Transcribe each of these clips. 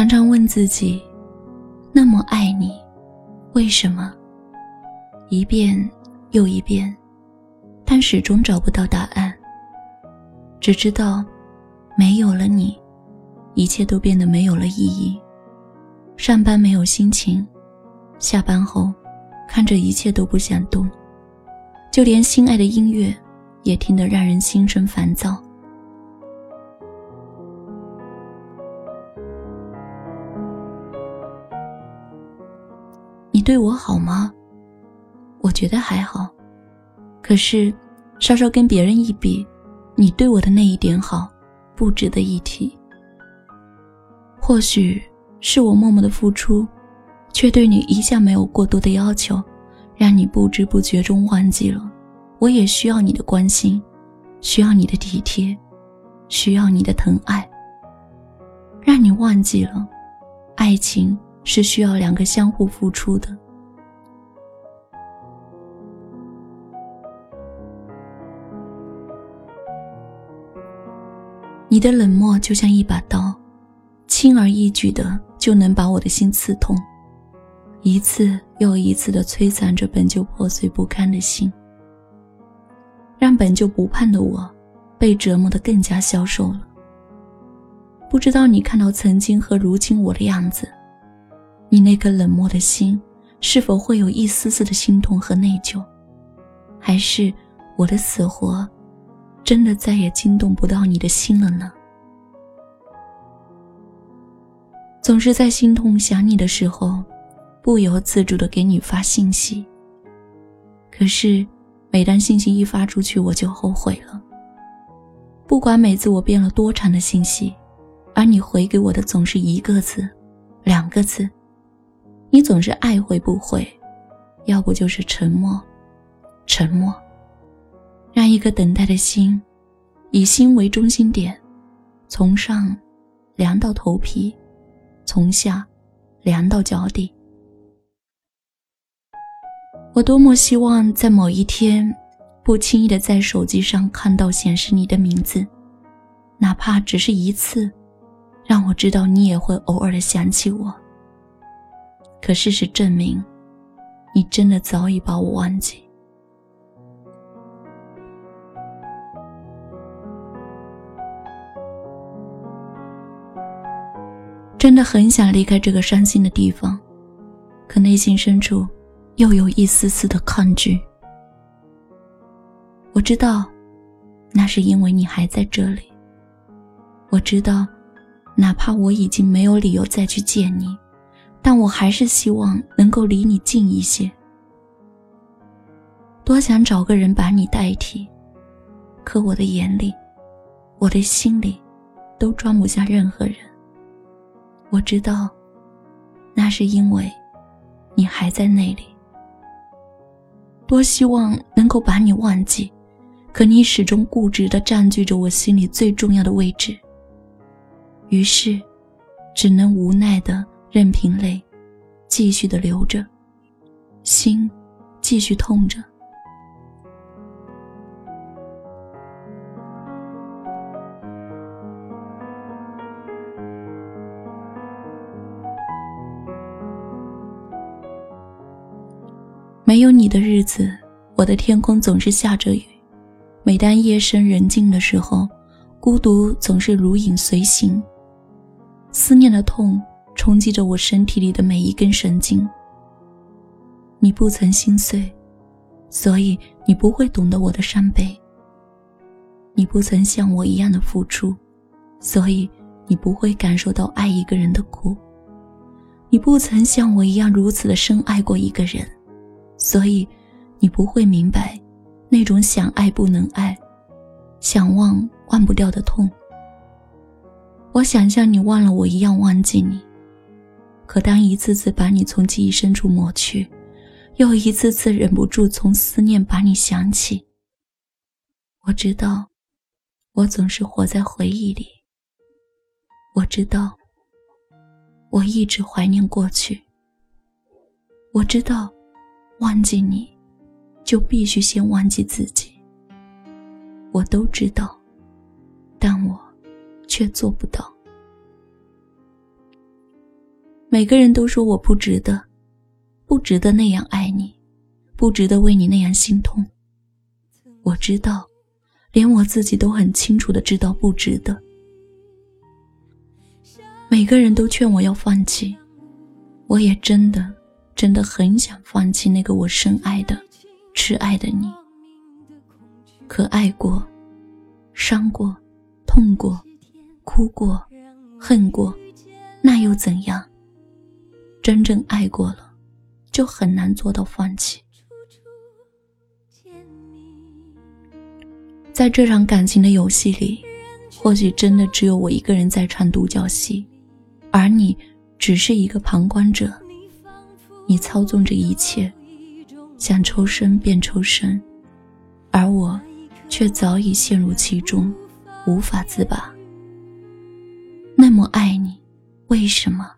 常常问自己：那么爱你，为什么？一遍又一遍，但始终找不到答案。只知道，没有了你，一切都变得没有了意义。上班没有心情，下班后，看着一切都不想动，就连心爱的音乐，也听得让人心生烦躁。对我好吗？我觉得还好，可是，稍稍跟别人一比。你对我的那一点好，不值得一提。或许是我默默的付出，却对你一向没有过多的要求，让你不知不觉中忘记了，我也需要你的关心，需要你的体贴，需要你的疼爱。让你忘记了，爱情是需要两个相互付出的。你的冷漠就像一把刀，轻而易举的就能把我的心刺痛，一次又一次的摧残着本就破碎不堪的心，让本就不盼的我，被折磨的更加消瘦了。不知道你看到曾经和如今我的样子，你那颗冷漠的心，是否会有一丝丝的心痛和内疚，还是我的死活？真的再也惊动不到你的心了呢。总是在心痛想你的时候，不由自主的给你发信息。可是，每当信息一发出去，我就后悔了。不管每次我编了多长的信息，而你回给我的总是一个字、两个字，你总是爱回不回，要不就是沉默，沉默。让一颗等待的心，以心为中心点，从上凉到头皮，从下凉到脚底。我多么希望在某一天，不轻易的在手机上看到显示你的名字，哪怕只是一次，让我知道你也会偶尔的想起我。可事实证明，你真的早已把我忘记。真的很想离开这个伤心的地方，可内心深处又有一丝丝的抗拒。我知道，那是因为你还在这里。我知道，哪怕我已经没有理由再去见你，但我还是希望能够离你近一些。多想找个人把你代替，可我的眼里，我的心里，都装不下任何人。我知道，那是因为，你还在那里。多希望能够把你忘记，可你始终固执的占据着我心里最重要的位置。于是，只能无奈的任凭泪，继续的流着，心，继续痛着。的日子，我的天空总是下着雨。每当夜深人静的时候，孤独总是如影随形。思念的痛冲击着我身体里的每一根神经。你不曾心碎，所以你不会懂得我的伤悲。你不曾像我一样的付出，所以你不会感受到爱一个人的苦。你不曾像我一样如此的深爱过一个人。所以，你不会明白，那种想爱不能爱，想忘忘不掉的痛。我想像你忘了我一样忘记你，可当一次次把你从记忆深处抹去，又一次次忍不住从思念把你想起。我知道，我总是活在回忆里。我知道，我一直怀念过去。我知道。忘记你，就必须先忘记自己。我都知道，但我却做不到。每个人都说我不值得，不值得那样爱你，不值得为你那样心痛。我知道，连我自己都很清楚的知道不值得。每个人都劝我要放弃，我也真的，真的很想放弃那个我深爱的、挚爱的你。可爱过，伤过，痛过，哭过，恨过，那又怎样？真正爱过了，就很难做到放弃。在这场感情的游戏里，或许真的只有我一个人在唱独角戏。而你只是一个旁观者，你操纵着一切，想抽身便抽身，而我却早已陷入其中，无法自拔。那么爱你，为什么？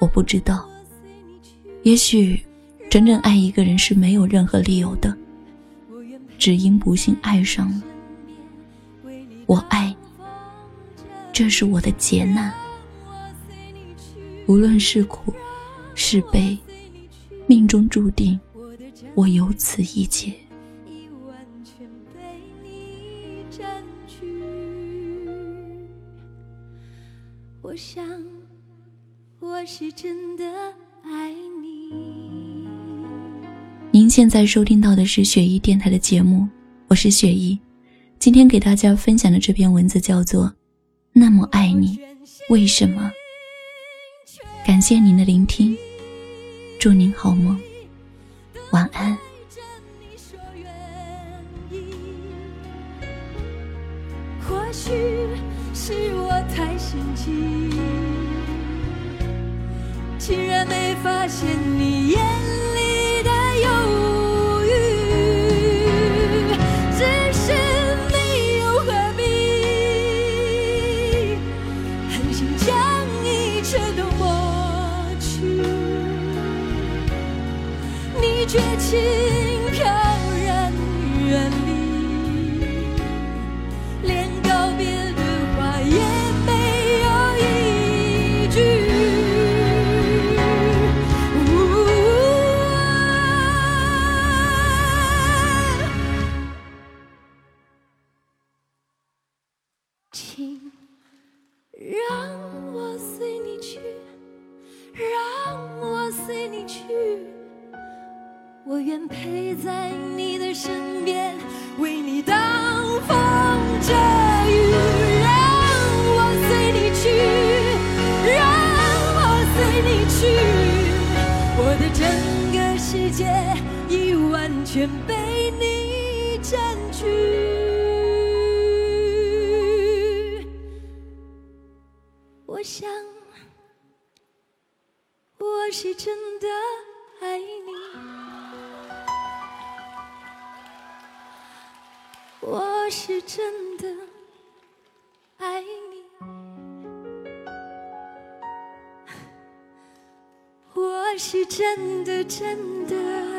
我不知道。也许，真正爱一个人是没有任何理由的，只因不幸爱上了。我爱你，这是我的劫难。无论是苦是悲，命中注定，我有此一劫。我想，我是真的爱你。您现在收听到的是雪姨电台的节目，我是雪姨。今天给大家分享的这篇文字叫做《那么爱你，为什么》。感谢您的聆听，祝您好梦，晚安。或许是我太心急，竟然没发现你眼里绝情飘然远离，连告别的话也没有一句。请让我随你去，让我随你去。我愿陪在你的身边，为你挡风遮雨，让我随你去，让我随你去，我的整个世界已完全被你占据。我想，我是真的爱你。我是真的爱你，我是真的真的。